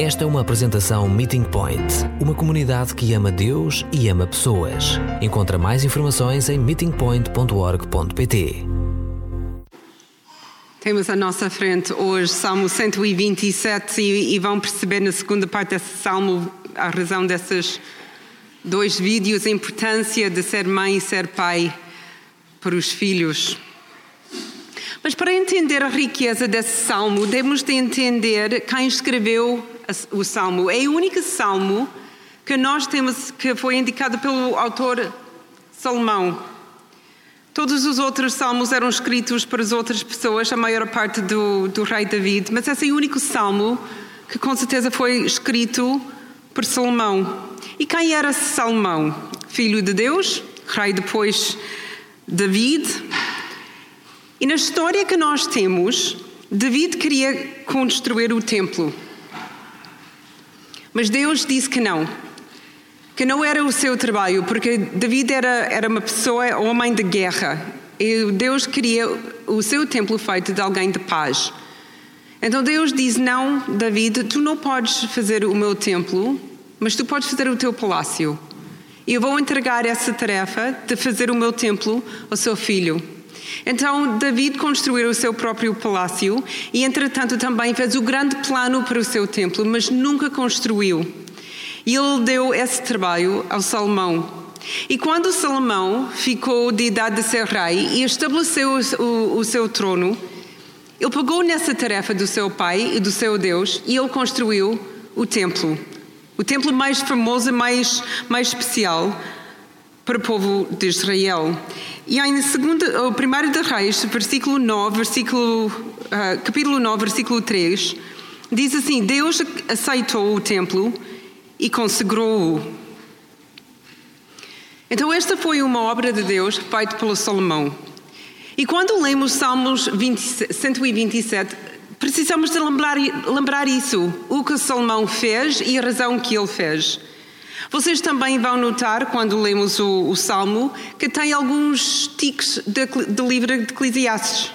Esta é uma apresentação Meeting Point, uma comunidade que ama Deus e ama pessoas. Encontra mais informações em meetingpoint.org.pt. Temos à nossa frente hoje Salmo 127 e, e vão perceber na segunda parte desse salmo a razão desses dois vídeos, a importância de ser mãe e ser pai para os filhos. Mas para entender a riqueza desse salmo, temos de entender quem escreveu o salmo. É o único salmo que nós temos que foi indicado pelo autor Salomão. Todos os outros salmos eram escritos para as outras pessoas, a maior parte do, do rei David, mas esse é o único salmo que com certeza foi escrito por Salomão. E quem era Salomão? Filho de Deus, rei depois David. E na história que nós temos, David queria construir o templo. Mas Deus disse que não. Que não era o seu trabalho, porque David era, era uma pessoa, homem de guerra. E Deus queria o seu templo feito de alguém de paz. Então Deus diz: Não, David, tu não podes fazer o meu templo, mas tu podes fazer o teu palácio. E eu vou entregar essa tarefa de fazer o meu templo ao seu filho. Então David construiu o seu próprio palácio e, entretanto, também fez o grande plano para o seu templo, mas nunca construiu. E ele deu esse trabalho ao Salomão. E quando Salomão ficou de idade de ser rei e estabeleceu o, o seu trono, ele pegou nessa tarefa do seu pai e do seu Deus e ele construiu o templo. O templo mais famoso, mais, mais especial para o povo de Israel. E em segunda, o primeiro de Reis, versículo 9, versículo, uh, capítulo 9, versículo 3, diz assim: Deus aceitou o templo e consagrou-o. Então, esta foi uma obra de Deus feita pelo Salomão. E quando lemos Salmos 20, 127, precisamos de lembrar, lembrar isso, o que Salomão fez e a razão que ele fez. Vocês também vão notar, quando lemos o, o Salmo, que tem alguns tiques de, de livro de Eclesiastes.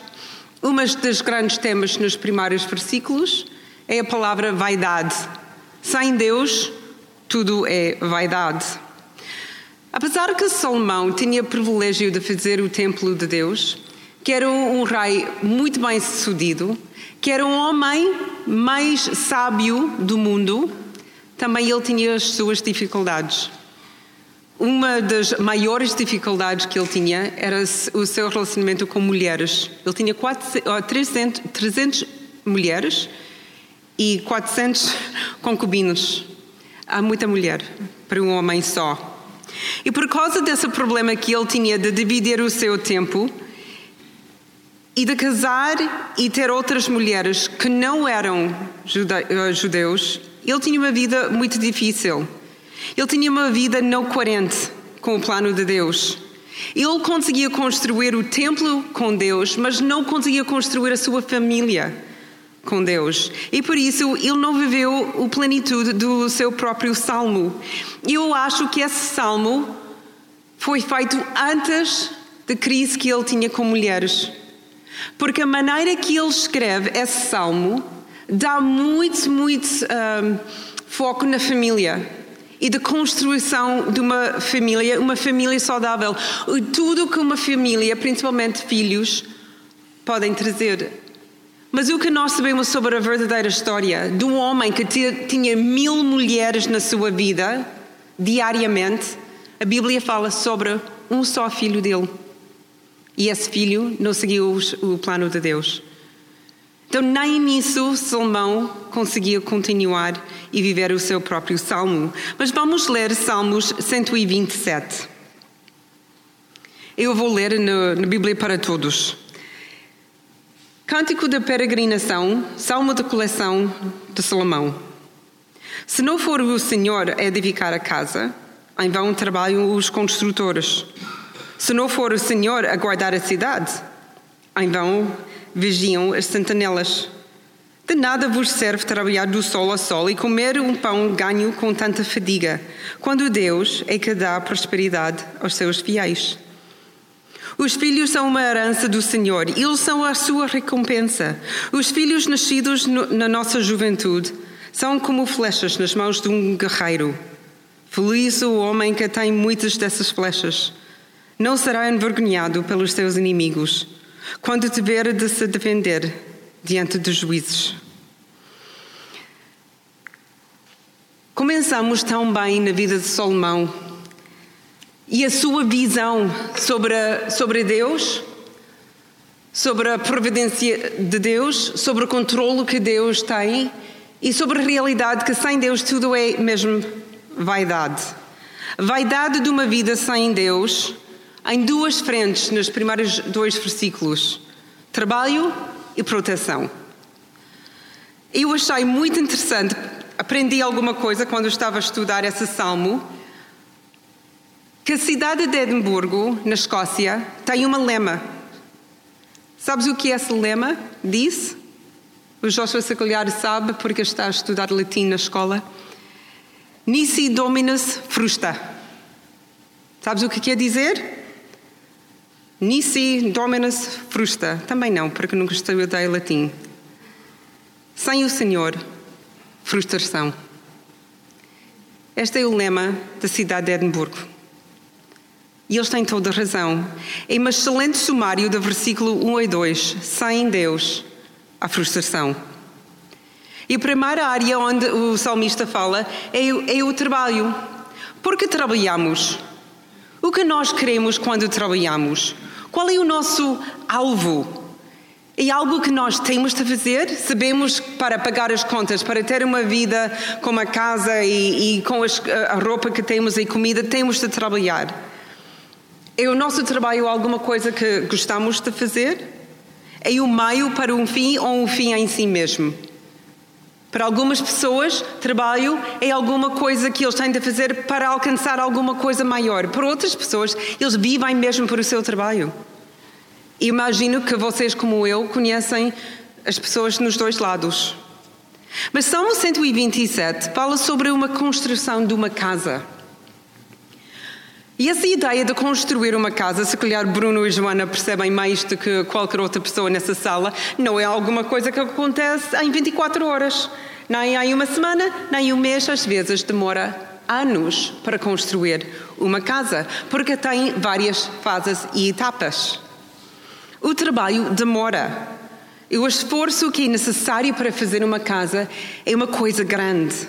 Uma das grandes temas nos primeiros versículos é a palavra vaidade. Sem Deus, tudo é vaidade. Apesar que Salomão tinha o privilégio de fazer o templo de Deus, que era um rei muito bem sucedido, que era um homem mais sábio do mundo, também ele tinha as suas dificuldades. Uma das maiores dificuldades que ele tinha era o seu relacionamento com mulheres. Ele tinha 300, 300 mulheres e 400 concubinos. Há muita mulher para um homem só. E por causa desse problema que ele tinha de dividir o seu tempo e de casar e ter outras mulheres que não eram judeus, ele tinha uma vida muito difícil. Ele tinha uma vida não coerente com o plano de Deus. Ele conseguia construir o templo com Deus, mas não conseguia construir a sua família com Deus. E por isso ele não viveu o plenitude do seu próprio salmo. E eu acho que esse salmo foi feito antes da crise que ele tinha com mulheres. Porque a maneira que ele escreve esse salmo dá muito, muito um, foco na família e da construção de uma família, uma família saudável. Tudo que uma família, principalmente filhos, podem trazer. Mas o que nós sabemos sobre a verdadeira história de um homem que tinha mil mulheres na sua vida, diariamente, a Bíblia fala sobre um só filho dele. E esse filho não seguiu o plano de Deus. Então, nem nisso Salomão conseguia continuar e viver o seu próprio salmo. Mas vamos ler Salmos 127. Eu vou ler na Bíblia para todos. Cântico da Peregrinação, Salmo de Coleção de Salomão. Se não for o Senhor a edificar a casa, em vão trabalham os construtores. Se não for o Senhor a guardar a cidade, em vão vigiam as sentinelas. De nada vos serve trabalhar do sol ao sol e comer um pão ganho com tanta fadiga, quando Deus é que dá prosperidade aos seus fiéis. Os filhos são uma herança do Senhor, eles são a sua recompensa. Os filhos nascidos no, na nossa juventude São como flechas nas mãos de um guerreiro. Feliz o homem que tem muitas dessas flechas. Não será envergonhado pelos seus inimigos quando tiver de se defender diante dos juízes. Começamos tão bem na vida de Salomão e a sua visão sobre, sobre Deus, sobre a providência de Deus, sobre o controle que Deus tem e sobre a realidade que sem Deus tudo é mesmo vaidade. Vaidade de uma vida sem Deus em duas frentes nos primeiros dois versículos: trabalho e proteção. Eu achei muito interessante, aprendi alguma coisa quando estava a estudar esse salmo que a cidade de Edimburgo, na Escócia, tem uma lema. Sabes o que esse lema diz? O Joshua Sacolhar sabe porque está a estudar latim na escola. Nisi Dominus Frusta. Sabes o que quer dizer? Nisi Dominus Frusta. Também não, porque nunca estudei latim. Sem o Senhor, frustração. Este é o lema da cidade de Edimburgo. E eles têm toda razão. É um excelente sumário do versículo 1 e 2. Sem Deus, a frustração. E a primeira área onde o salmista fala é, é o trabalho. Porque trabalhamos? O que nós queremos quando trabalhamos? Qual é o nosso alvo? É algo que nós temos de fazer? Sabemos para pagar as contas, para ter uma vida com uma casa e, e com as, a roupa que temos e comida, temos de trabalhar. É o nosso trabalho alguma coisa que gostamos de fazer? É o meio para um fim ou um fim em si mesmo? Para algumas pessoas, trabalho é alguma coisa que eles têm de fazer para alcançar alguma coisa maior. Para outras pessoas, eles vivem mesmo por o seu trabalho. Imagino que vocês, como eu, conhecem as pessoas nos dois lados. Mas Salmo 127 fala sobre uma construção de uma casa. E essa ideia de construir uma casa, se calhar Bruno e Joana percebem mais do que qualquer outra pessoa nessa sala, não é alguma coisa que acontece em 24 horas, nem em uma semana, nem um mês, às vezes demora anos para construir uma casa, porque tem várias fases e etapas. O trabalho demora. E o esforço que é necessário para fazer uma casa é uma coisa grande.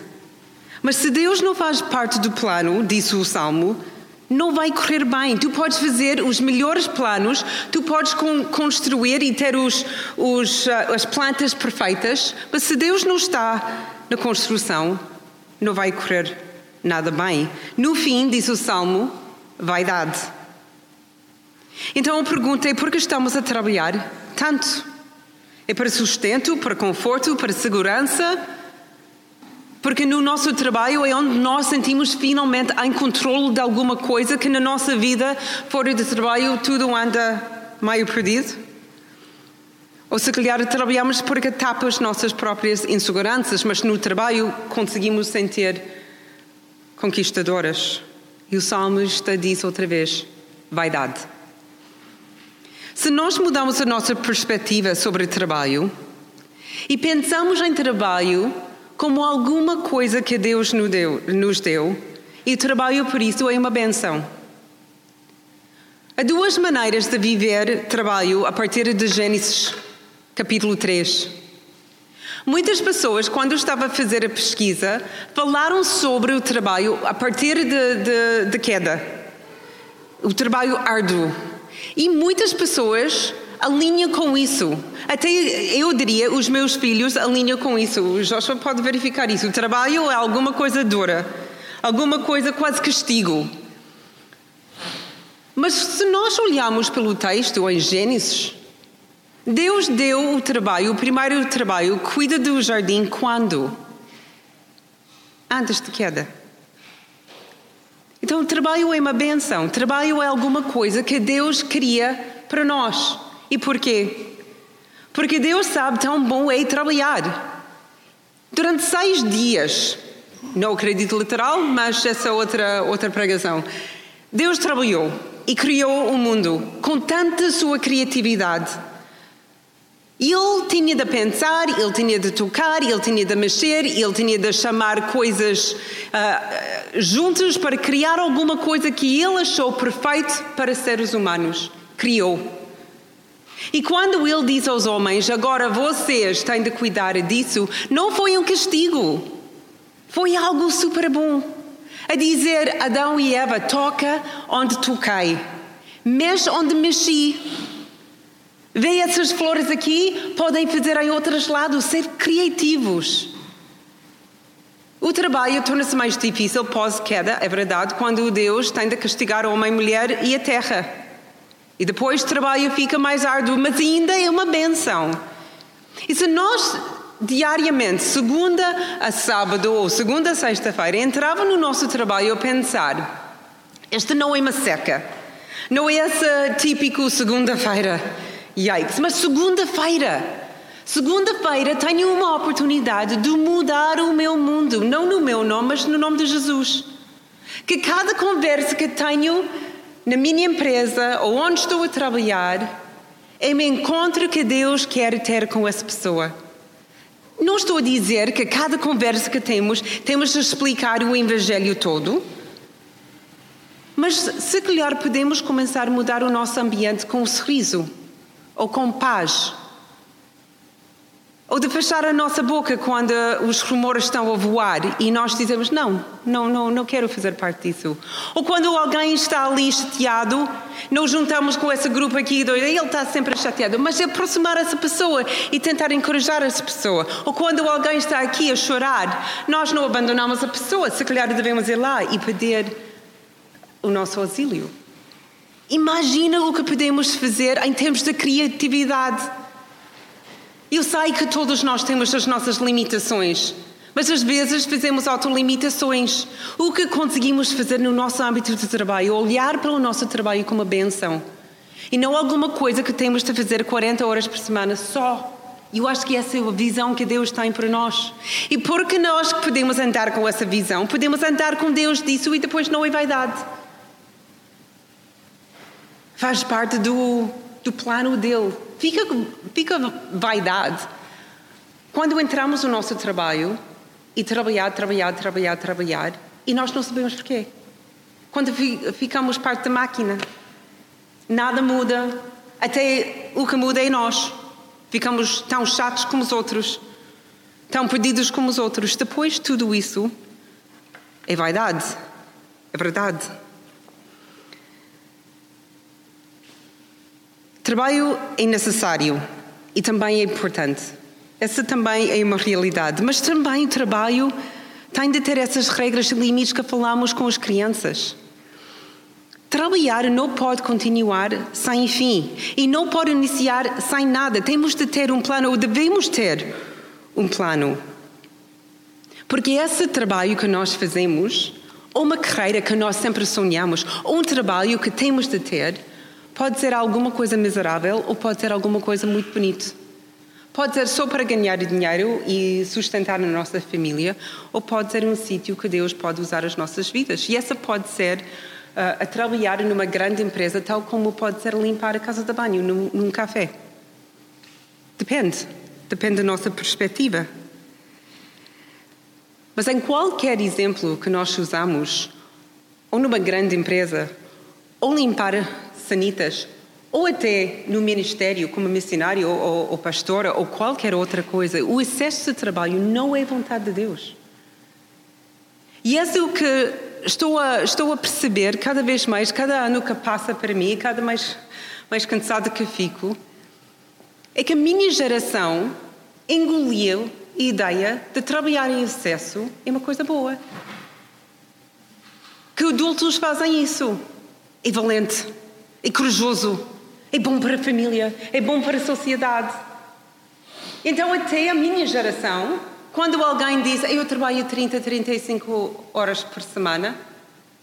Mas se Deus não faz parte do plano, disse o Salmo, não vai correr bem. Tu podes fazer os melhores planos, tu podes construir e ter os, os, ah, as plantas perfeitas, mas se Deus não está na construção, não vai correr nada bem. No fim, diz o Salmo, vaidade. Então a pergunta é: por que estamos a trabalhar tanto? É para sustento, para conforto, para segurança? Porque no nosso trabalho é onde nós sentimos finalmente em controle de alguma coisa que na nossa vida, fora de trabalho, tudo anda meio perdido. Ou se calhar trabalhamos porque tapa as nossas próprias inseguranças, mas no trabalho conseguimos sentir conquistadoras. E o salmista diz outra vez: vaidade. Se nós mudamos a nossa perspectiva sobre trabalho e pensamos em trabalho como alguma coisa que Deus nos deu, e trabalho por isso é uma benção. Há duas maneiras de viver trabalho a partir de Gênesis capítulo 3. Muitas pessoas, quando eu estava a fazer a pesquisa, falaram sobre o trabalho a partir de, de, de queda. O trabalho árduo. E muitas pessoas alinha com isso. Até eu diria, os meus filhos alinham com isso. O Joshua pode verificar isso. O trabalho é alguma coisa dura, alguma coisa quase castigo. Mas se nós olharmos pelo texto em Gênesis, Deus deu o trabalho, o primeiro trabalho, cuida do jardim quando? Antes de queda. Então o trabalho é uma benção, o trabalho é alguma coisa que Deus queria para nós. E porquê? Porque Deus sabe tão bom é trabalhar. Durante seis dias, não acredito literal, mas essa outra, outra pregação. Deus trabalhou e criou o mundo com tanta sua criatividade. Ele tinha de pensar, ele tinha de tocar, ele tinha de mexer, ele tinha de chamar coisas uh, juntas para criar alguma coisa que ele achou perfeito para seres humanos. Criou. E quando ele diz aos homens, agora vocês têm de cuidar disso, não foi um castigo, foi algo super bom. A dizer, Adão e Eva, toca onde toquei, mexe onde mexi. Vê essas flores aqui, podem fazer em outros lados, ser criativos. O trabalho torna-se mais difícil pós-queda, é verdade, quando Deus tem de castigar o homem, a mulher e a terra. E depois o trabalho fica mais árduo, mas ainda é uma benção. E se nós diariamente, segunda a sábado ou segunda a sexta-feira, entrava no nosso trabalho a pensar: esta não é uma seca, não é essa típico segunda-feira, yikes, mas segunda-feira. Segunda-feira tenho uma oportunidade de mudar o meu mundo, não no meu nome, mas no nome de Jesus. Que cada conversa que tenho na minha empresa ou onde estou a trabalhar é um encontro que Deus quer ter com essa pessoa. Não estou a dizer que a cada conversa que temos temos de explicar o Evangelho todo, mas se calhar podemos começar a mudar o nosso ambiente com um sorriso ou com paz ou de fechar a nossa boca quando os rumores estão a voar e nós dizemos: Não, não, não, não quero fazer parte disso. Ou quando alguém está ali chateado, nós juntamos com esse grupo aqui, ele está sempre chateado, mas aproximar essa pessoa e tentar encorajar essa pessoa. Ou quando alguém está aqui a chorar, nós não abandonamos a pessoa, se calhar devemos ir lá e pedir o nosso auxílio. Imagina o que podemos fazer em termos de criatividade. Eu sei que todos nós temos as nossas limitações, mas às vezes fazemos autolimitações. O que conseguimos fazer no nosso âmbito de trabalho olhar para o nosso trabalho como uma benção e não alguma coisa que temos de fazer 40 horas por semana só. Eu acho que essa é a visão que Deus tem para nós. E porque nós podemos andar com essa visão, podemos andar com Deus disso e depois não é vaidade. Faz parte do, do plano dele. Fica, fica vaidade. Quando entramos no nosso trabalho e trabalhar, trabalhar, trabalhar, trabalhar, e nós não sabemos porquê. Quando ficamos parte da máquina, nada muda, até o que muda é nós. Ficamos tão chatos como os outros, tão perdidos como os outros. Depois, tudo isso é vaidade, é verdade. Trabalho é necessário e também é importante. Essa também é uma realidade. Mas também o trabalho tem de ter essas regras e limites que falamos com as crianças. Trabalhar não pode continuar sem fim e não pode iniciar sem nada. Temos de ter um plano, ou devemos ter um plano. Porque esse trabalho que nós fazemos, ou uma carreira que nós sempre sonhamos, ou um trabalho que temos de ter, Pode ser alguma coisa miserável ou pode ser alguma coisa muito bonita. Pode ser só para ganhar dinheiro e sustentar a nossa família, ou pode ser um sítio que Deus pode usar as nossas vidas. E essa pode ser uh, a trabalhar numa grande empresa, tal como pode ser limpar a casa de banho num, num café. Depende. Depende da nossa perspectiva. Mas em qualquer exemplo que nós usamos, ou numa grande empresa, ou limpar sanitas, ou até no ministério como missionário ou, ou pastora ou qualquer outra coisa, o excesso de trabalho não é vontade de Deus. E é o que estou a, estou a perceber cada vez mais, cada ano que passa para mim, cada mais, mais cansada que fico, é que a minha geração engoliu a ideia de trabalhar em excesso é uma coisa boa. Que adultos fazem isso. É valente é corajoso, é bom para a família, é bom para a sociedade. Então, até a minha geração, quando alguém diz eu trabalho 30, 35 horas por semana,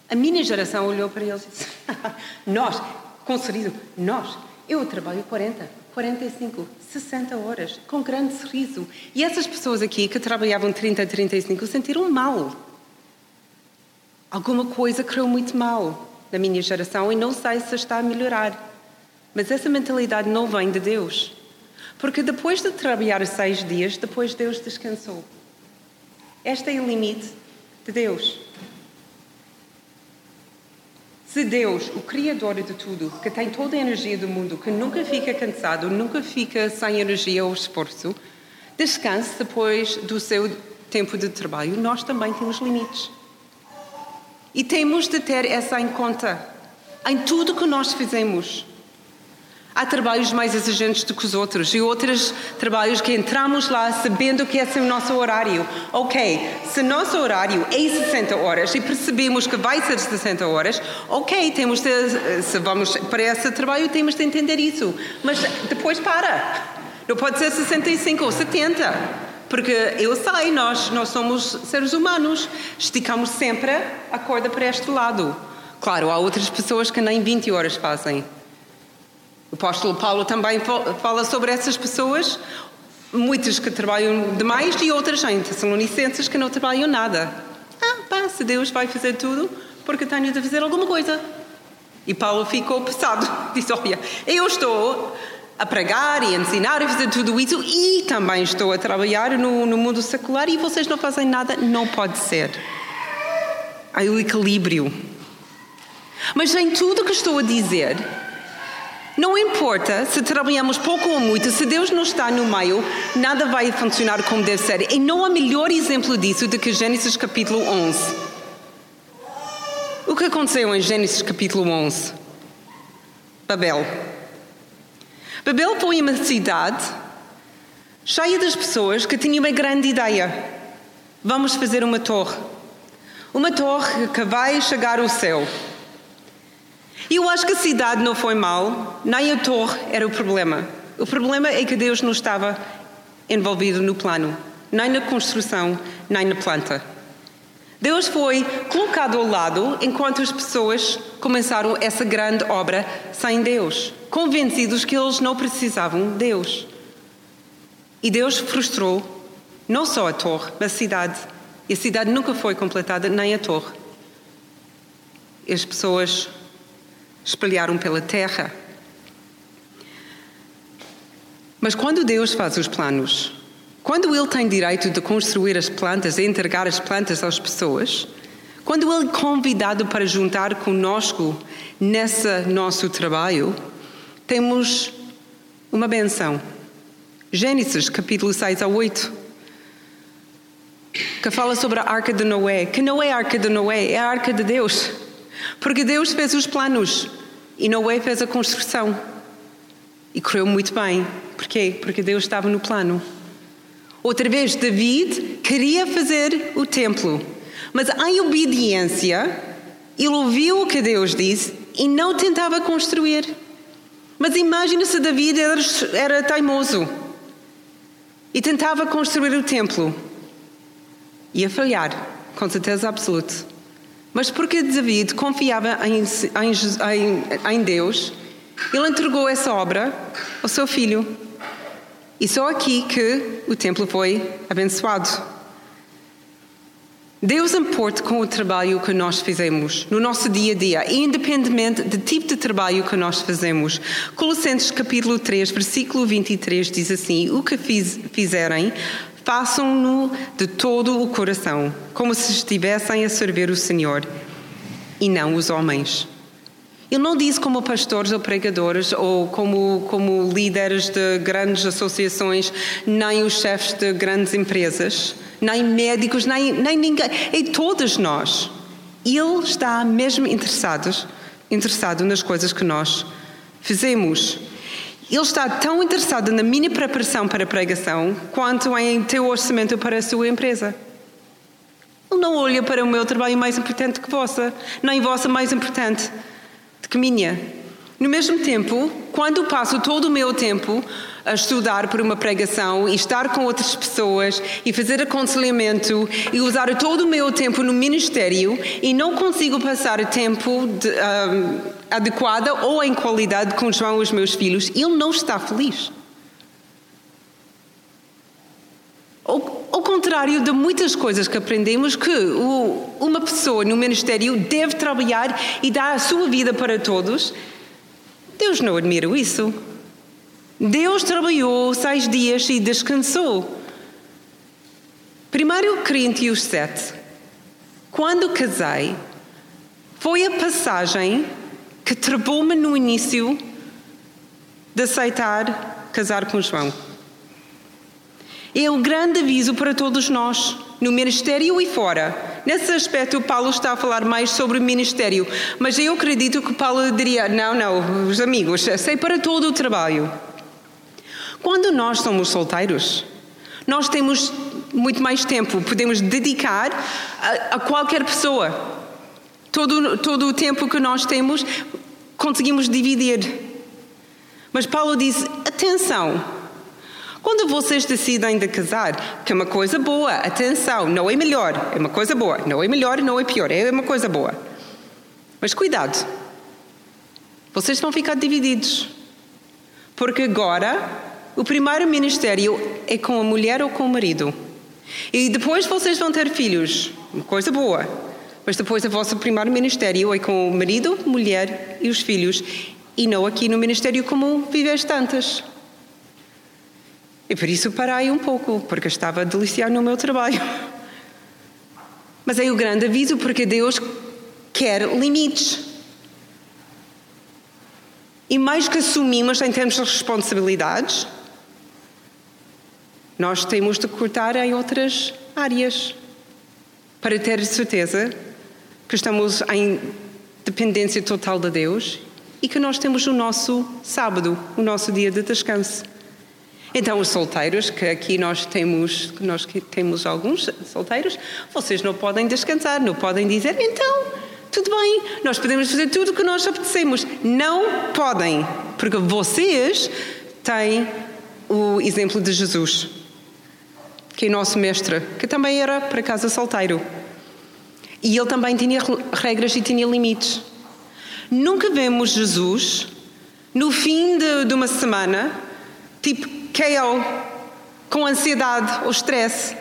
a minha geração olhou para eles e disse: Nós, com sorriso, nós, eu trabalho 40, 45, 60 horas, com grande sorriso. E essas pessoas aqui que trabalhavam 30, 35 sentiram mal. Alguma coisa correu muito mal na minha geração e não sei se está a melhorar. Mas essa mentalidade não vem de Deus. Porque depois de trabalhar seis dias, depois Deus descansou. Este é o limite de Deus. Se Deus, o Criador de tudo, que tem toda a energia do mundo, que nunca fica cansado, nunca fica sem energia ou esforço, descanse depois do seu tempo de trabalho, nós também temos limites. E temos de ter essa em conta em tudo que nós fazemos. Há trabalhos mais exigentes do que os outros e outros trabalhos que entramos lá sabendo que esse é o nosso horário. Ok, se nosso horário é 60 horas e percebemos que vai ser 60 horas, ok, temos de, se vamos para esse trabalho, temos de entender isso. Mas depois para. Não pode ser 65 ou 70. Porque eu sei, nós, nós somos seres humanos, esticamos sempre a corda para este lado. Claro, há outras pessoas que nem 20 horas fazem. O apóstolo Paulo também fala sobre essas pessoas, muitas que trabalham demais e outras em Tessalonicenses que não trabalham nada. Ah, pá, se Deus vai fazer tudo, porque tenho de fazer alguma coisa. E Paulo ficou passado. Disse: Olha, eu estou a pregar e a ensinar e fazer tudo isso e também estou a trabalhar no, no mundo secular e vocês não fazem nada. Não pode ser. Há o equilíbrio. Mas em tudo que estou a dizer, não importa se trabalhamos pouco ou muito, se Deus não está no meio, nada vai funcionar como deve ser. E não há melhor exemplo disso do que Gênesis capítulo 11. O que aconteceu em Gênesis capítulo 11? Babel. Babel foi uma cidade cheia das pessoas que tinham uma grande ideia. Vamos fazer uma torre. Uma torre que vai chegar ao céu. E eu acho que a cidade não foi mal, nem a torre era o problema. O problema é que Deus não estava envolvido no plano, nem na construção, nem na planta. Deus foi colocado ao lado enquanto as pessoas começaram essa grande obra sem Deus, convencidos que eles não precisavam de Deus. E Deus frustrou não só a torre, mas a cidade. E a cidade nunca foi completada, nem a torre. E as pessoas espalharam pela terra. Mas quando Deus faz os planos, quando Ele tem direito de construir as plantas e entregar as plantas às pessoas, quando Ele é convidado para juntar conosco nesse nosso trabalho, temos uma benção. Gênesis, capítulo 6 a 8, que fala sobre a arca de Noé, que não é a arca de Noé, é a arca de Deus. Porque Deus fez os planos e Noé fez a construção. E correu muito bem. Porquê? Porque Deus estava no plano. Outra vez, David queria fazer o templo, mas em obediência, ele ouviu o que Deus disse e não tentava construir. Mas imagina se David era, era teimoso e tentava construir o templo. Ia falhar, com certeza absoluta. Mas porque David confiava em, em, em, Deus, ele entregou essa obra ao seu filho. E só aqui que o templo foi abençoado. Deus importa com o trabalho que nós fazemos no nosso dia a dia, independentemente do tipo de trabalho que nós fazemos. Colossenses capítulo 3, versículo 23 diz assim: O que fiz, fizerem, Façam-no de todo o coração, como se estivessem a servir o Senhor e não os homens. Ele não diz como pastores ou pregadores ou como, como líderes de grandes associações, nem os chefes de grandes empresas, nem médicos, nem, nem ninguém. É todos nós. Ele está mesmo interessado, interessado nas coisas que nós fazemos. Ele está tão interessado na minha preparação para a pregação quanto em teu orçamento para a sua empresa. Ele não olha para o meu trabalho mais importante que vossa, nem vossa mais importante que minha. No mesmo tempo, quando passo todo o meu tempo a estudar por uma pregação e estar com outras pessoas e fazer aconselhamento e usar todo o meu tempo no ministério e não consigo passar tempo de, um, adequado ou em qualidade com João e os meus filhos, ele não está feliz. Ao, ao contrário de muitas coisas que aprendemos, que o, uma pessoa no ministério deve trabalhar e dar a sua vida para todos, Deus não admira isso. Deus trabalhou seis dias e descansou. 1 Coríntios 7. Quando casei, foi a passagem que travou-me no início de aceitar casar com João. É um grande aviso para todos nós, no ministério e fora. Nesse aspecto, Paulo está a falar mais sobre o ministério, mas eu acredito que Paulo diria: não, não, os amigos, sei para todo o trabalho. Quando nós somos solteiros, nós temos muito mais tempo, podemos dedicar a, a qualquer pessoa. Todo, todo o tempo que nós temos, conseguimos dividir. Mas Paulo diz: atenção, quando vocês decidem de casar, que é uma coisa boa, atenção, não é melhor, é uma coisa boa, não é melhor, não é pior, é uma coisa boa. Mas cuidado, vocês vão ficar divididos. Porque agora o primeiro ministério é com a mulher ou com o marido. E depois vocês vão ter filhos, uma coisa boa. Mas depois o vosso primeiro ministério é com o marido, mulher e os filhos. E não aqui no ministério comum vives tantas. E por isso parei um pouco, porque estava a deliciar no meu trabalho. Mas é o grande aviso, porque Deus quer limites. E mais que assumimos em termos de responsabilidades, nós temos de cortar em outras áreas para ter certeza que estamos em dependência total de Deus e que nós temos o nosso sábado, o nosso dia de descanso. Então, os solteiros, que aqui nós temos, nós temos alguns solteiros, vocês não podem descansar, não podem dizer, então, tudo bem, nós podemos fazer tudo o que nós apetecemos. Não podem, porque vocês têm o exemplo de Jesus que é nosso mestre, que também era, para casa, solteiro. E ele também tinha regras e tinha limites. Nunca vemos Jesus, no fim de, de uma semana, tipo KO, com ansiedade ou stress,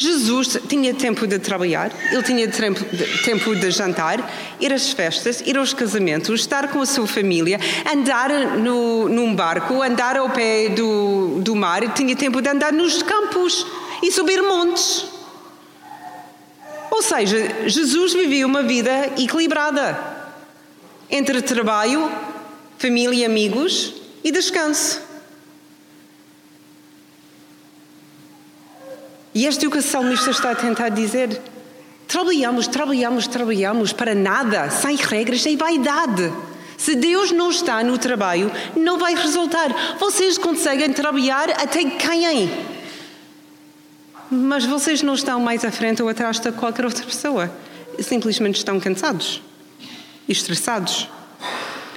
Jesus tinha tempo de trabalhar, ele tinha tempo de, tempo de jantar, ir às festas, ir aos casamentos, estar com a sua família, andar no, num barco, andar ao pé do, do mar, tinha tempo de andar nos campos e subir montes. Ou seja, Jesus vivia uma vida equilibrada entre trabalho, família e amigos e descanso. E este é o que o salmista está a tentar dizer. Trabalhamos, trabalhamos, trabalhamos para nada, sem regras, sem vaidade. Se Deus não está no trabalho, não vai resultar. Vocês conseguem trabalhar até quem? Mas vocês não estão mais à frente ou atrás de qualquer outra pessoa. Simplesmente estão cansados estressados.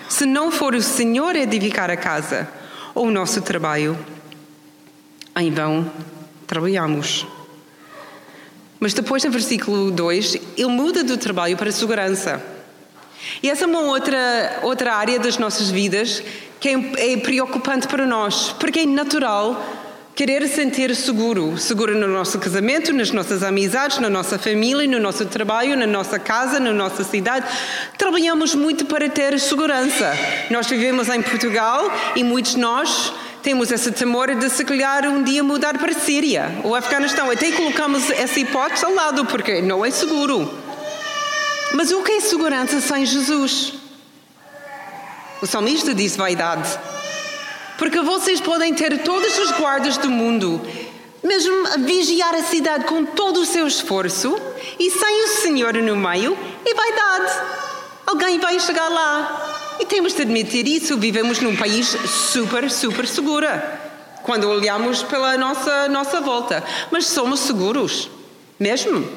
Se não for o Senhor edificar a casa ou o nosso trabalho, em vão trabalhamos. Mas depois, no versículo 2, ele muda do trabalho para a segurança. E essa é uma outra, outra área das nossas vidas que é, é preocupante para nós, porque é natural querer sentir seguro, seguro no nosso casamento, nas nossas amizades, na nossa família, no nosso trabalho, na nossa casa, na nossa cidade. Trabalhamos muito para ter segurança. Nós vivemos em Portugal e muitos de nós temos esse temor de se calhar um dia mudar para a Síria ou Afeganistão. Até colocamos essa hipótese ao lado, porque não é seguro. Mas o que é segurança sem Jesus? O salmista diz vaidade. Porque vocês podem ter todas as guardas do mundo, mesmo vigiar a cidade com todo o seu esforço, e sem o Senhor no meio, é vaidade. Alguém vai chegar lá e temos de admitir isso, vivemos num país super, super segura. Quando olhamos pela nossa, nossa volta. Mas somos seguros, mesmo.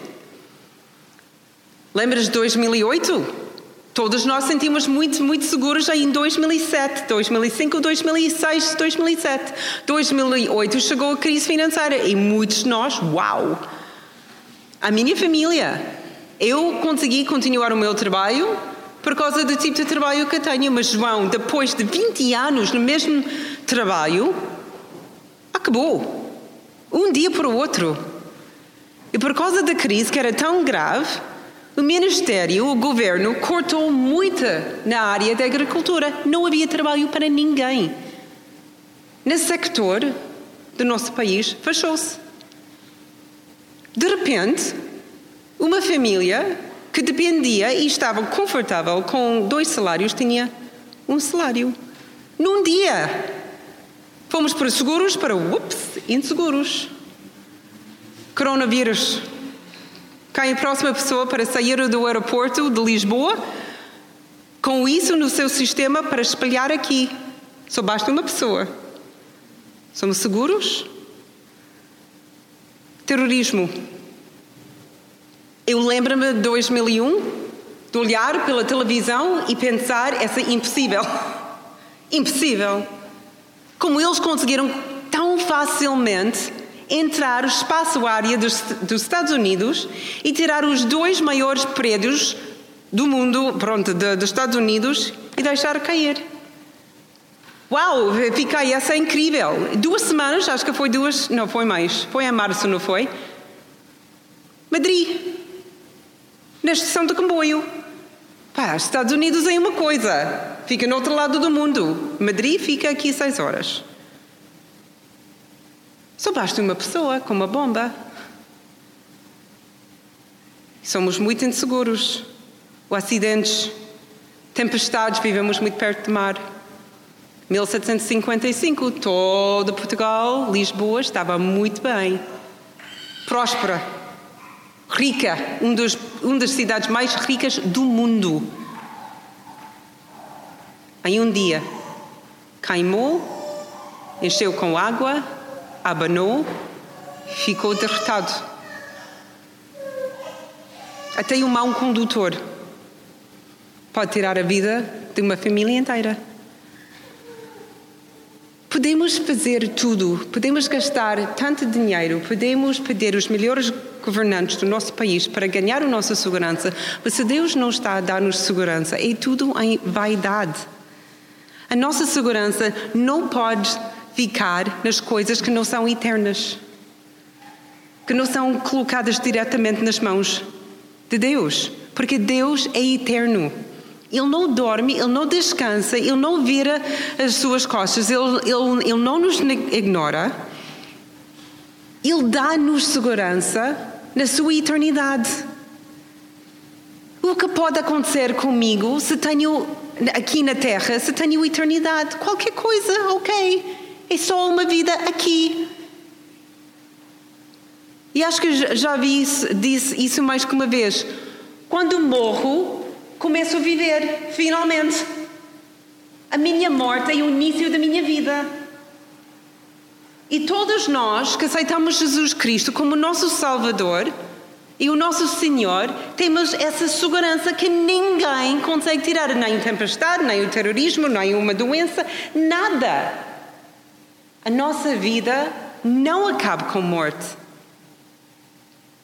Lembras de 2008? Todos nós sentimos muito, muito seguros em 2007, 2005, 2006, 2007. 2008 chegou a crise financeira e muitos de nós, uau! A minha família. Eu consegui continuar o meu trabalho por causa do tipo de trabalho que tenho. Mas João, depois de 20 anos no mesmo trabalho, acabou. Um dia para o outro. E por causa da crise que era tão grave, o Ministério, o governo, cortou muito na área da agricultura. Não havia trabalho para ninguém. nesse sector do nosso país fechou-se. De repente, uma família que dependia e estava confortável com dois salários tinha um salário. Num dia, fomos para seguros para, ups, inseguros. Coronavírus. Cai a próxima pessoa para sair do aeroporto de Lisboa com isso no seu sistema para espalhar aqui. Só basta uma pessoa. Somos seguros? Terrorismo. Eu lembro-me de 2001, de olhar pela televisão e pensar: essa impossível. Impossível. Como eles conseguiram tão facilmente entrar no espaço área dos, dos, Estados Unidos e tirar os dois maiores prédios do mundo, pronto, dos Estados Unidos e deixar cair. Uau, fiquei, essa é incrível. Duas semanas, acho que foi duas, não foi mais, foi em março, não foi? Madrid, na estação de comboio. Pá, Estados Unidos é uma coisa, fica no outro lado do mundo. Madrid fica aqui seis horas. Só basta uma pessoa com uma bomba. Somos muito inseguros. O acidentes, tempestades, vivemos muito perto do mar. 1755, todo Portugal, Lisboa, estava muito bem. Próspera, rica, um dos, uma das cidades mais ricas do mundo. Em um dia, queimou, encheu com água, abanou, ficou derrotado. Até um mau condutor pode tirar a vida de uma família inteira. Podemos fazer tudo, podemos gastar tanto dinheiro, podemos pedir os melhores governantes do nosso país para ganhar a nossa segurança, mas se Deus não está a dar-nos segurança, é tudo em vaidade. A nossa segurança não pode ficar nas coisas que não são eternas, que não são colocadas diretamente nas mãos de Deus, porque Deus é eterno. Ele não dorme, ele não descansa, ele não vira as suas costas, ele, ele, ele não nos ignora. Ele dá-nos segurança na sua eternidade. O que pode acontecer comigo se tenho aqui na Terra, se tenho eternidade? Qualquer coisa, ok. É só uma vida aqui. E acho que já vi isso, disse isso mais que uma vez. Quando morro, começo a viver, finalmente. A minha morte é o início da minha vida. E todos nós que aceitamos Jesus Cristo como nosso Salvador e o nosso Senhor, temos essa segurança que ninguém consegue tirar, nem tempestade, nem o terrorismo, nem uma doença, nada. A nossa vida não acaba com morte.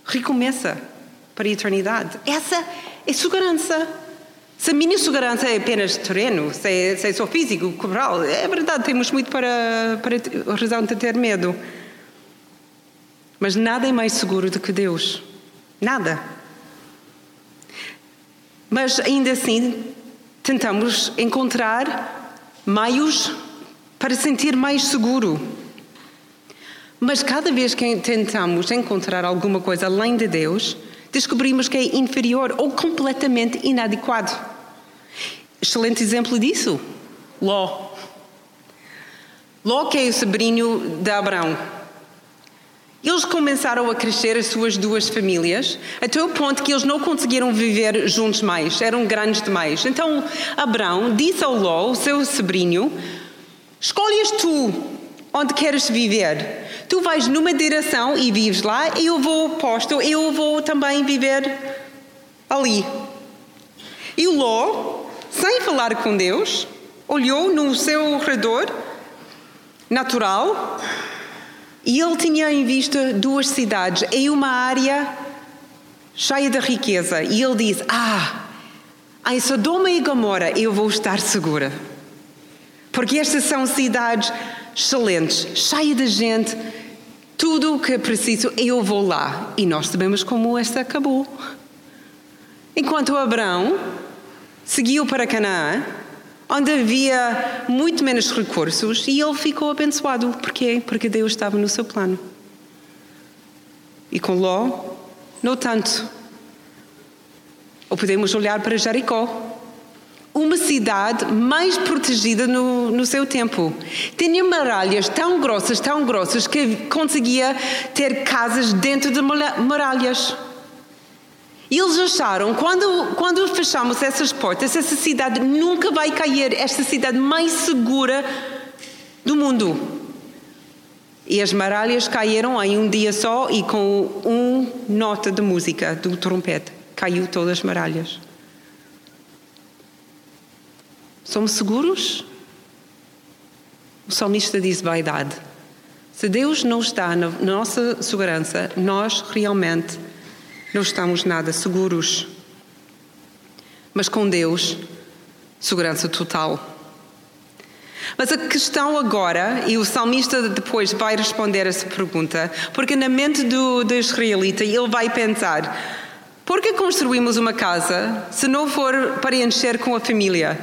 Recomeça para a eternidade. Essa é segurança. Se a minha segurança é apenas terreno, se é, se é só físico, corporal, é verdade, temos muito para, para razão de ter medo. Mas nada é mais seguro do que Deus. Nada. Mas ainda assim, tentamos encontrar meios para sentir mais seguro. Mas cada vez que tentamos encontrar alguma coisa além de Deus, descobrimos que é inferior ou completamente inadequado. Excelente exemplo disso, Ló. Ló, que é o sobrinho de Abraão. Eles começaram a crescer as suas duas famílias, até o ponto que eles não conseguiram viver juntos mais, eram grandes demais. Então Abraão disse ao Ló, seu sobrinho: Escolhes tu onde queres viver. Tu vais numa direção e vives lá, e eu vou oposto, eu vou também viver ali. E Ló sem falar com Deus, olhou no seu redor natural e ele tinha em vista duas cidades em uma área cheia de riqueza. E ele disse: Ah, em Sodoma e Gomorra eu vou estar segura. Porque estas são cidades excelentes, cheias de gente, tudo o que preciso, eu vou lá. E nós sabemos como esta acabou. Enquanto Abraão seguiu para Canaã, onde havia muito menos recursos e ele ficou abençoado. Porquê? Porque Deus estava no seu plano. E com Ló, não tanto. Ou podemos olhar para Jericó, uma cidade mais protegida no, no seu tempo. Tinha muralhas tão grossas, tão grossas, que conseguia ter casas dentro de muralhas. Eles acharam, quando, quando fechamos essas portas, essa cidade nunca vai cair, esta cidade mais segura do mundo. E as muralhas caíram em um dia só e com uma nota de música do trompete caiu todas as muralhas. Somos seguros? O salmista diz vaidade. Se Deus não está na nossa segurança, nós realmente não estamos nada seguros. Mas com Deus, segurança total. Mas a questão agora, e o salmista depois vai responder essa pergunta, porque na mente do, do israelita ele vai pensar: por que construímos uma casa se não for para encher com a família?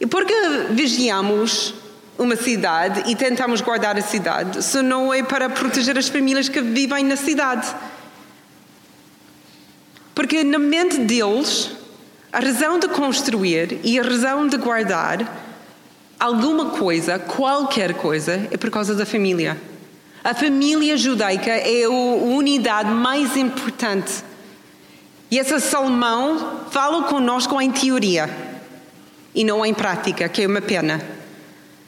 E por que vigiamos uma cidade e tentamos guardar a cidade se não é para proteger as famílias que vivem na cidade? Porque na mente deles, a razão de construir e a razão de guardar alguma coisa, qualquer coisa, é por causa da família. A família judaica é a unidade mais importante. E esse Salomão fala conosco em teoria e não em prática, que é uma pena.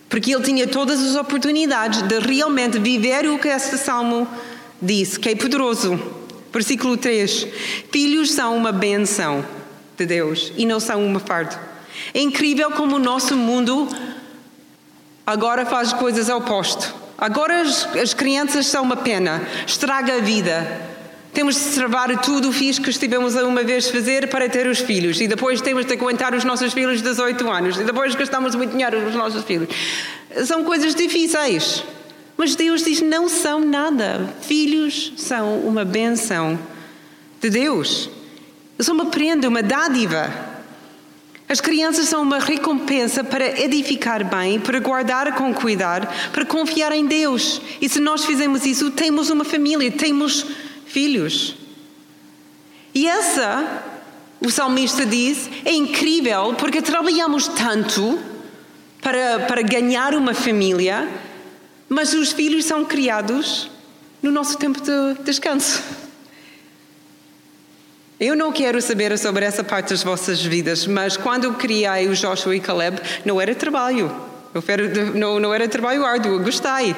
Porque ele tinha todas as oportunidades de realmente viver o que este salmo disse, que é poderoso. Versículo 3: Filhos são uma benção de Deus e não são uma fardo. É incrível como o nosso mundo agora faz coisas ao oposto. Agora as, as crianças são uma pena, estraga a vida. Temos de travar tudo o fixe que estivemos a uma vez fazer para ter os filhos. E depois temos de aguentar os nossos filhos de 18 anos. E depois gastamos muito dinheiro nos nossos filhos. São coisas difíceis. Mas Deus diz: não são nada. Filhos são uma benção de Deus. São uma prenda, uma dádiva. As crianças são uma recompensa para edificar bem, para guardar com cuidado, para confiar em Deus. E se nós fizermos isso, temos uma família, temos filhos. E essa, o salmista diz, é incrível porque trabalhamos tanto para, para ganhar uma família mas os filhos são criados no nosso tempo de descanso. Eu não quero saber sobre essa parte das vossas vidas, mas quando eu criei o Joshua e Caleb, não era trabalho. Não, não era trabalho árduo, gostei.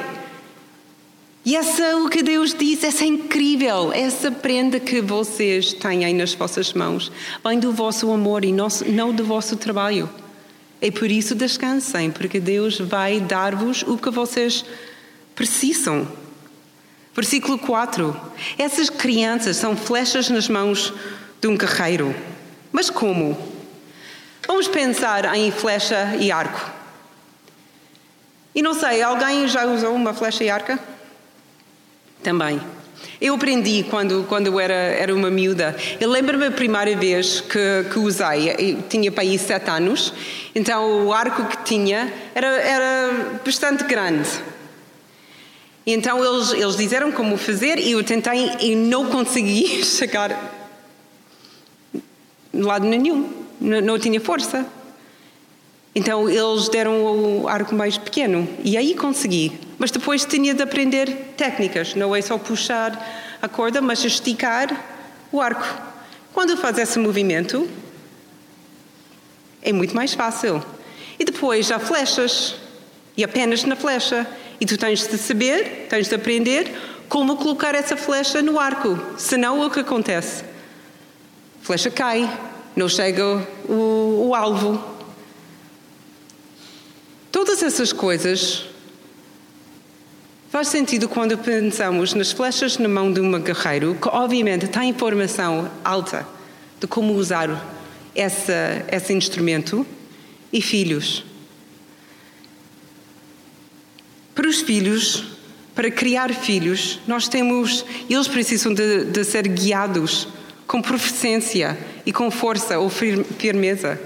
E essa é o que Deus diz, essa é incrível, essa prenda que vocês têm aí nas vossas mãos, vem do vosso amor e não do vosso trabalho. É por isso descansem, porque Deus vai dar-vos o que vocês precisam. Versículo 4. Essas crianças são flechas nas mãos de um guerreiro. Mas como? Vamos pensar em flecha e arco. E não sei, alguém já usou uma flecha e arco? Também. Eu aprendi quando, quando eu era, era uma miúda. Eu lembro-me a primeira vez que, que usei, eu tinha para aí sete anos, então o arco que tinha era, era bastante grande. Então eles, eles disseram como fazer e eu tentei e não consegui chegar de lado nenhum, não, não tinha força. Então eles deram o arco mais pequeno e aí consegui. Mas depois tinha de aprender técnicas, não é só puxar a corda, mas esticar o arco. Quando faz esse movimento, é muito mais fácil. E depois há flechas e apenas na flecha. E tu tens de saber, tens de aprender como colocar essa flecha no arco. Senão o que acontece? A flecha cai, não chega o, o alvo. Todas essas coisas faz sentido quando pensamos nas flechas na mão de um guerreiro, que obviamente tem informação alta de como usar essa, esse instrumento, e filhos. Para os filhos, para criar filhos, nós temos, eles precisam de, de ser guiados com proficiência e com força ou firmeza.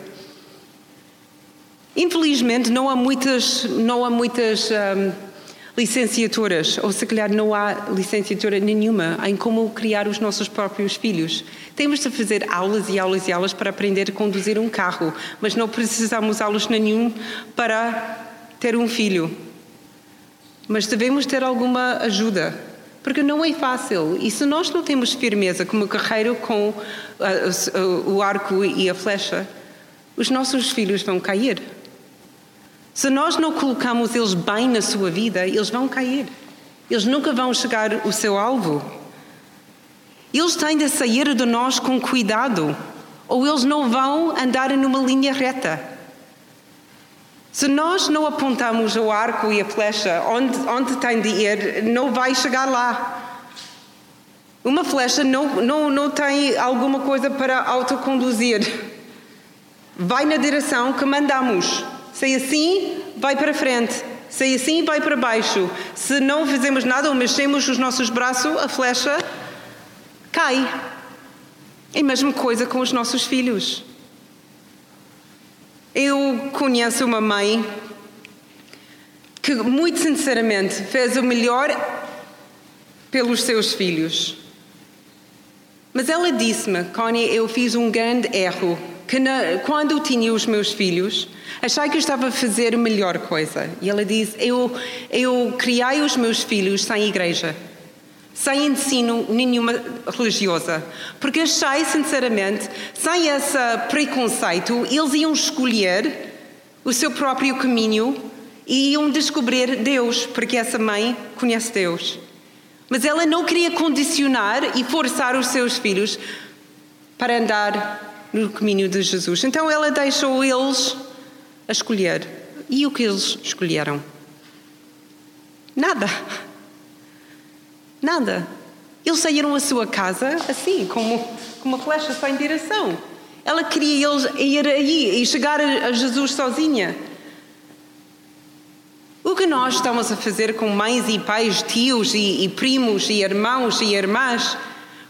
Infelizmente, não há muitas, não há muitas um, licenciaturas, ou se calhar não há licenciatura nenhuma em como criar os nossos próprios filhos. Temos de fazer aulas e aulas e aulas para aprender a conduzir um carro, mas não precisamos aulas nenhum para ter um filho. Mas devemos ter alguma ajuda, porque não é fácil. E se nós não temos firmeza como guerreiro com uh, o arco e a flecha, os nossos filhos vão cair. Se nós não colocamos eles bem na sua vida, eles vão cair. Eles nunca vão chegar ao seu alvo. Eles têm de sair de nós com cuidado, ou eles não vão andar numa linha reta. Se nós não apontamos o arco e a flecha onde, onde tem de ir, não vai chegar lá. Uma flecha não, não, não tem alguma coisa para autoconduzir. Vai na direção que mandamos. Se assim, vai para frente. Se assim, vai para baixo. Se não fizemos nada ou mexemos os nossos braços, a flecha cai. É a mesma coisa com os nossos filhos. Eu conheço uma mãe que, muito sinceramente, fez o melhor pelos seus filhos. Mas ela disse-me, Connie, eu fiz um grande erro que na, quando tinha os meus filhos, achei que eu estava a fazer a melhor coisa. E ela diz: eu, eu criei os meus filhos sem igreja, sem ensino nenhuma religiosa, porque achei, sinceramente, sem esse preconceito, eles iam escolher o seu próprio caminho e iam descobrir Deus, porque essa mãe conhece Deus. Mas ela não queria condicionar e forçar os seus filhos para andar no caminho de Jesus. Então ela deixou eles a escolher. E o que eles escolheram? Nada. Nada. Eles saíram a sua casa assim, como, uma flecha sem direção. Ela queria eles ir aí e chegar a Jesus sozinha. O que nós estamos a fazer com mães e pais, tios e, e primos e irmãos e irmãs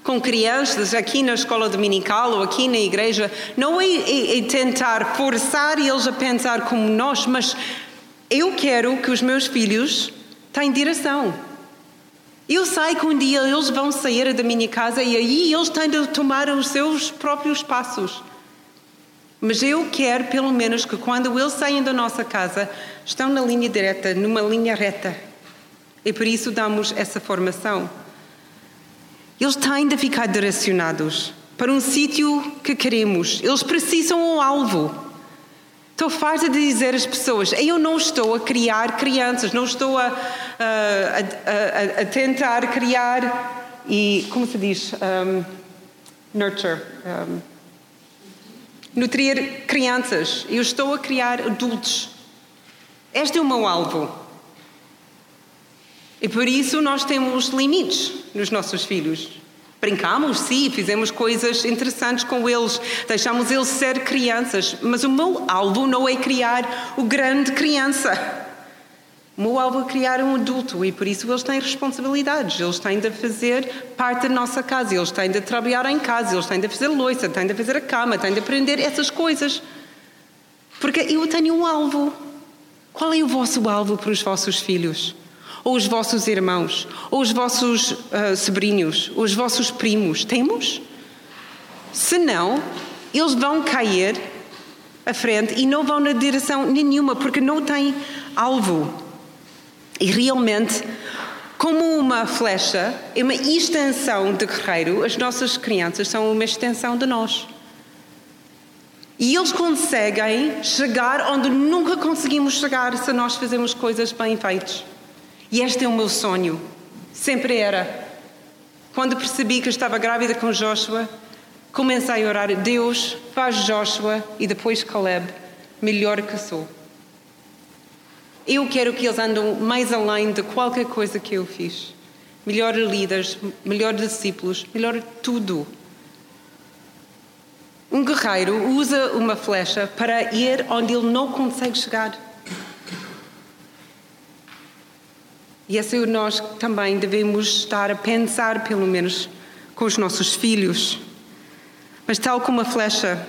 com crianças aqui na escola dominical ou aqui na igreja, não é, é, é, tentar forçar eles a pensar como nós, mas eu quero que os meus filhos tenham direção. Eu sei que um dia eles vão sair da minha casa e aí eles têm de tomar os seus próprios passos. Mas eu quero, pelo menos, que quando eles saem da nossa casa, estão na linha direta, numa linha reta. E por isso damos essa formação. Eles têm de ficar direcionados para um sítio que queremos. Eles precisam um alvo. Estou farta de dizer às pessoas: eu não estou a criar crianças, não estou a, a, a, a tentar criar e, como se diz? Um, nurture. Um, nutrir crianças. Eu estou a criar adultos. Este é o meu alvo. E por isso nós temos limites nos nossos filhos. Brincamos, sim, fizemos coisas interessantes com eles, deixamos eles ser crianças, mas o meu alvo não é criar o grande criança. O meu alvo é criar um adulto e por isso eles têm responsabilidades, eles têm de fazer parte da nossa casa, eles têm de trabalhar em casa, eles têm de fazer louça, têm de fazer a cama, têm de aprender essas coisas. Porque eu tenho um alvo. Qual é o vosso alvo para os vossos filhos? ou os vossos irmãos, ou os vossos uh, sobrinhos, ou os vossos primos? Temos? Se não, eles vão cair à frente e não vão na direção nenhuma, porque não têm alvo. E realmente, como uma flecha, é uma extensão de guerreiro, as nossas crianças são uma extensão de nós. E eles conseguem chegar onde nunca conseguimos chegar se nós fazemos coisas bem feitas. E este é o meu sonho. Sempre era. Quando percebi que estava grávida com Joshua, comecei a orar: Deus, faz Joshua e depois Caleb melhor que sou. Eu quero que eles andem mais além de qualquer coisa que eu fiz. Melhor líderes, melhor discípulos, melhor tudo. Um guerreiro usa uma flecha para ir onde ele não consegue chegar. E assim nós também devemos estar a pensar, pelo menos, com os nossos filhos. Mas, tal como a flecha,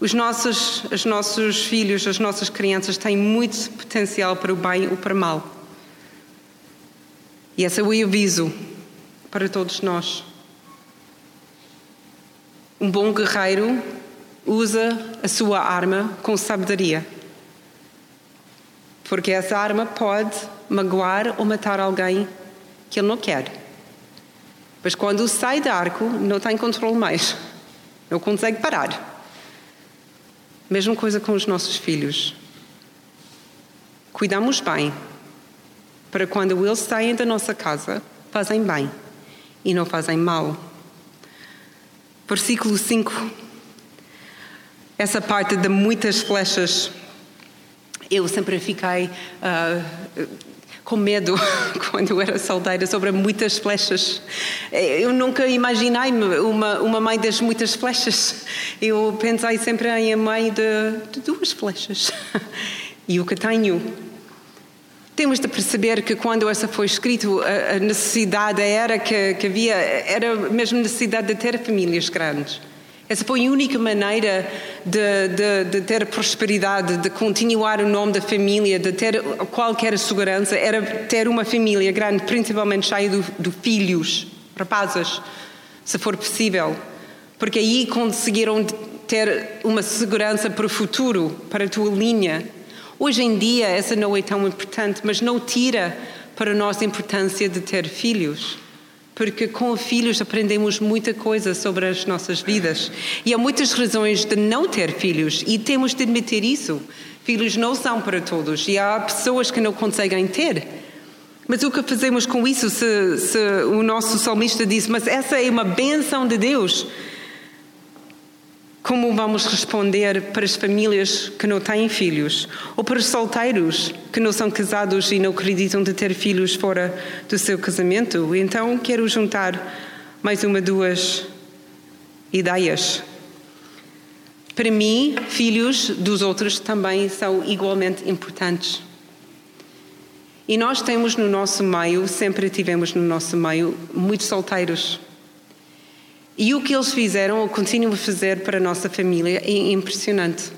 Os nossos, os nossos filhos, as nossas crianças têm muito potencial para o bem ou para o mal. E esse é o aviso para todos nós. Um bom guerreiro usa a sua arma com sabedoria. Porque essa arma pode magoar ou matar alguém que ele não quer. Mas quando sai do arco, não tem controle mais. Não consegue parar. Mesma coisa com os nossos filhos. Cuidamos bem, para quando eles saem da nossa casa, fazem bem e não fazem mal. Versículo 5. Essa parte de muitas flechas. Eu sempre fiquei uh, com medo quando eu era solteira sobre muitas flechas. Eu nunca imaginei uma, uma mãe das muitas flechas. Eu pensei sempre em a mãe de, de duas flechas. E o que tenho. Temos de perceber que quando essa foi escrito, a necessidade era que, que havia, era mesmo necessidade de ter famílias grandes. Essa foi a única maneira de, de, de, ter prosperidade, de continuar o nome da família, de ter qualquer segurança, era ter uma família grande, principalmente cheia de, de filhos, rapazes, se for possível. Porque aí conseguiram ter uma segurança para o futuro, para a tua linha. Hoje em dia, essa não é tão importante, mas não tira para nós a importância de ter filhos porque com filhos aprendemos muita coisa sobre as nossas vidas. E há muitas razões de não ter filhos e temos de admitir isso. Filhos não são para todos e há pessoas que não conseguem ter. Mas o que fazemos com isso se, se o nosso salmista diz, mas essa é uma benção de Deus? Como vamos responder para as famílias que não têm filhos? Ou para os solteiros que não são casados e não acreditam de ter filhos fora do seu casamento? Então quero juntar mais uma, duas ideias. Para mim, filhos dos outros também são igualmente importantes. E nós temos no nosso meio, sempre tivemos no nosso meio, muitos solteiros e o que eles fizeram, ou continuam a fazer para a nossa família, é impressionante.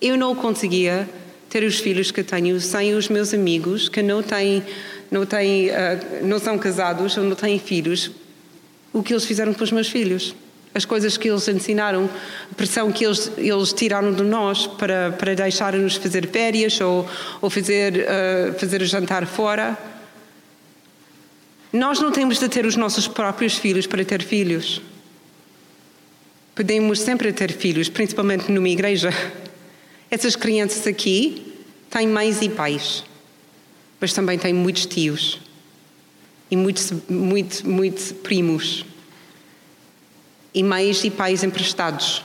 Eu não conseguia ter os filhos que tenho sem os meus amigos que não têm, não têm, uh, não são casados ou não têm filhos. O que eles fizeram com os meus filhos, as coisas que eles ensinaram, a pressão que eles, eles tiraram de nós para para deixar-nos fazer férias ou ou fazer uh, fazer jantar fora. Nós não temos de ter os nossos próprios filhos para ter filhos. Podemos sempre ter filhos, principalmente numa igreja. Essas crianças aqui têm mães e pais, mas também têm muitos tios e muitos, muitos, muitos primos e mães e pais emprestados.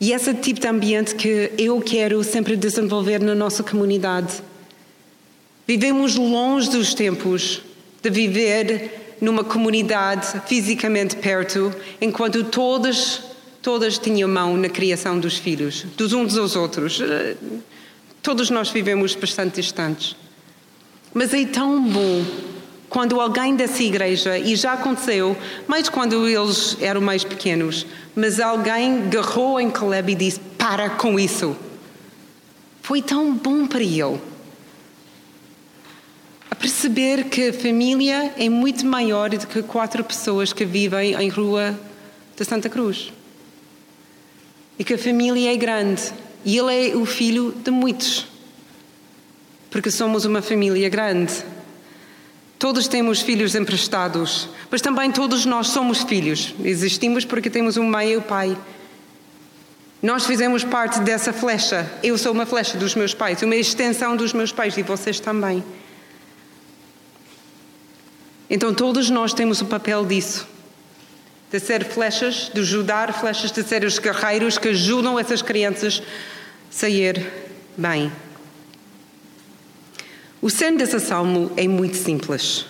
E esse tipo de ambiente que eu quero sempre desenvolver na nossa comunidade. Vivemos longe dos tempos de viver numa comunidade fisicamente perto, enquanto todas todas tinham mão na criação dos filhos, dos uns aos outros. Eh, todos nós vivemos bastante distantes. Mas é tão bom quando alguém dessa igreja, e já aconteceu, mais quando eles eram mais pequenos, mas alguém agarrou em Caleb e disse: Para com isso. Foi tão bom para ele perceber que a família é muito maior do que quatro pessoas que vivem em rua de Santa Cruz. E que a família é grande. E ele é o filho de muitos. Porque somos uma família grande. Todos temos filhos emprestados, mas também todos nós somos filhos. Existimos porque temos um mãe e um pai. Nós fizemos parte dessa flecha. Eu sou uma flecha dos meus pais, uma extensão dos meus pais e vocês também. Então todos nós temos o papel disso. De ser flechas, de ajudar flechas, de ser os guerreiros que ajudam essas crianças a sair bem. O centro desse salmo é muito simples.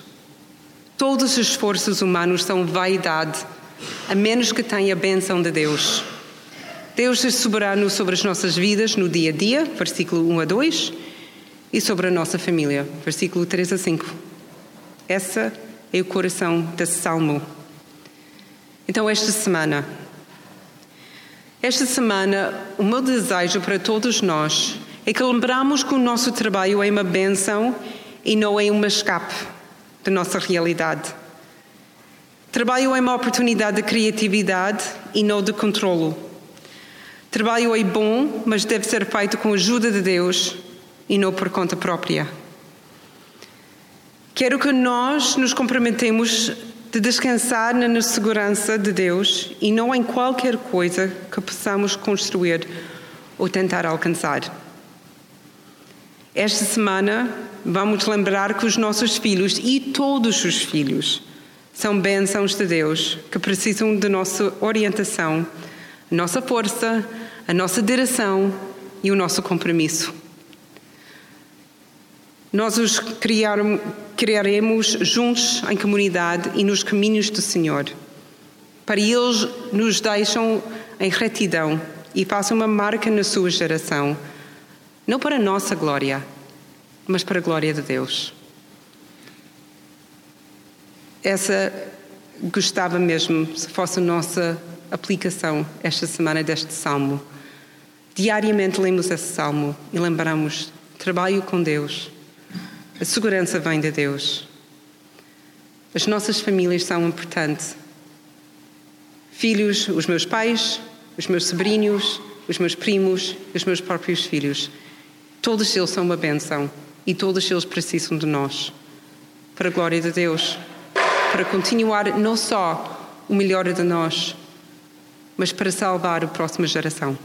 Todos os esforços humanos são vaidade, a menos que tenha a bênção de Deus. Deus é soberano sobre as nossas vidas no dia a dia, versículo 1 a 2, e sobre a nossa família, versículo 3 a 5. Essa é o coração desse salmo. Então, esta semana, Esta semana, o meu desejo para todos nós é que lembramos que o nosso trabalho é uma benção e não é uma escape da nossa realidade. Trabalho é uma oportunidade de criatividade e não de controlo. Trabalho é bom, mas deve ser feito com a ajuda de Deus e não por conta própria. Quero que nós nos comprometemos de descansar na segurança de Deus e não em qualquer coisa que possamos construir ou tentar alcançar. Esta semana vamos lembrar que os nossos filhos e todos os filhos são bênçãos de Deus que precisam de nossa orientação, nossa força, a nossa direção e o nosso compromisso. Nós os criaremos juntos em comunidade e nos caminhos do Senhor. Para eles nos deixam em retidão e façam uma marca na sua geração, não para a nossa glória, mas para a glória de Deus. Essa gostava mesmo se fosse a nossa aplicação esta semana deste salmo. Diariamente lemos esse salmo e lembramos: trabalho com Deus. A segurança vem de Deus. As nossas famílias são importantes. Filhos, os meus pais, os meus sobrinhos, os meus primos, os meus próprios filhos. Todos eles são uma benção e todos eles precisam de nós. Para a glória de Deus para continuar não só o melhor de nós, mas para salvar a próxima geração.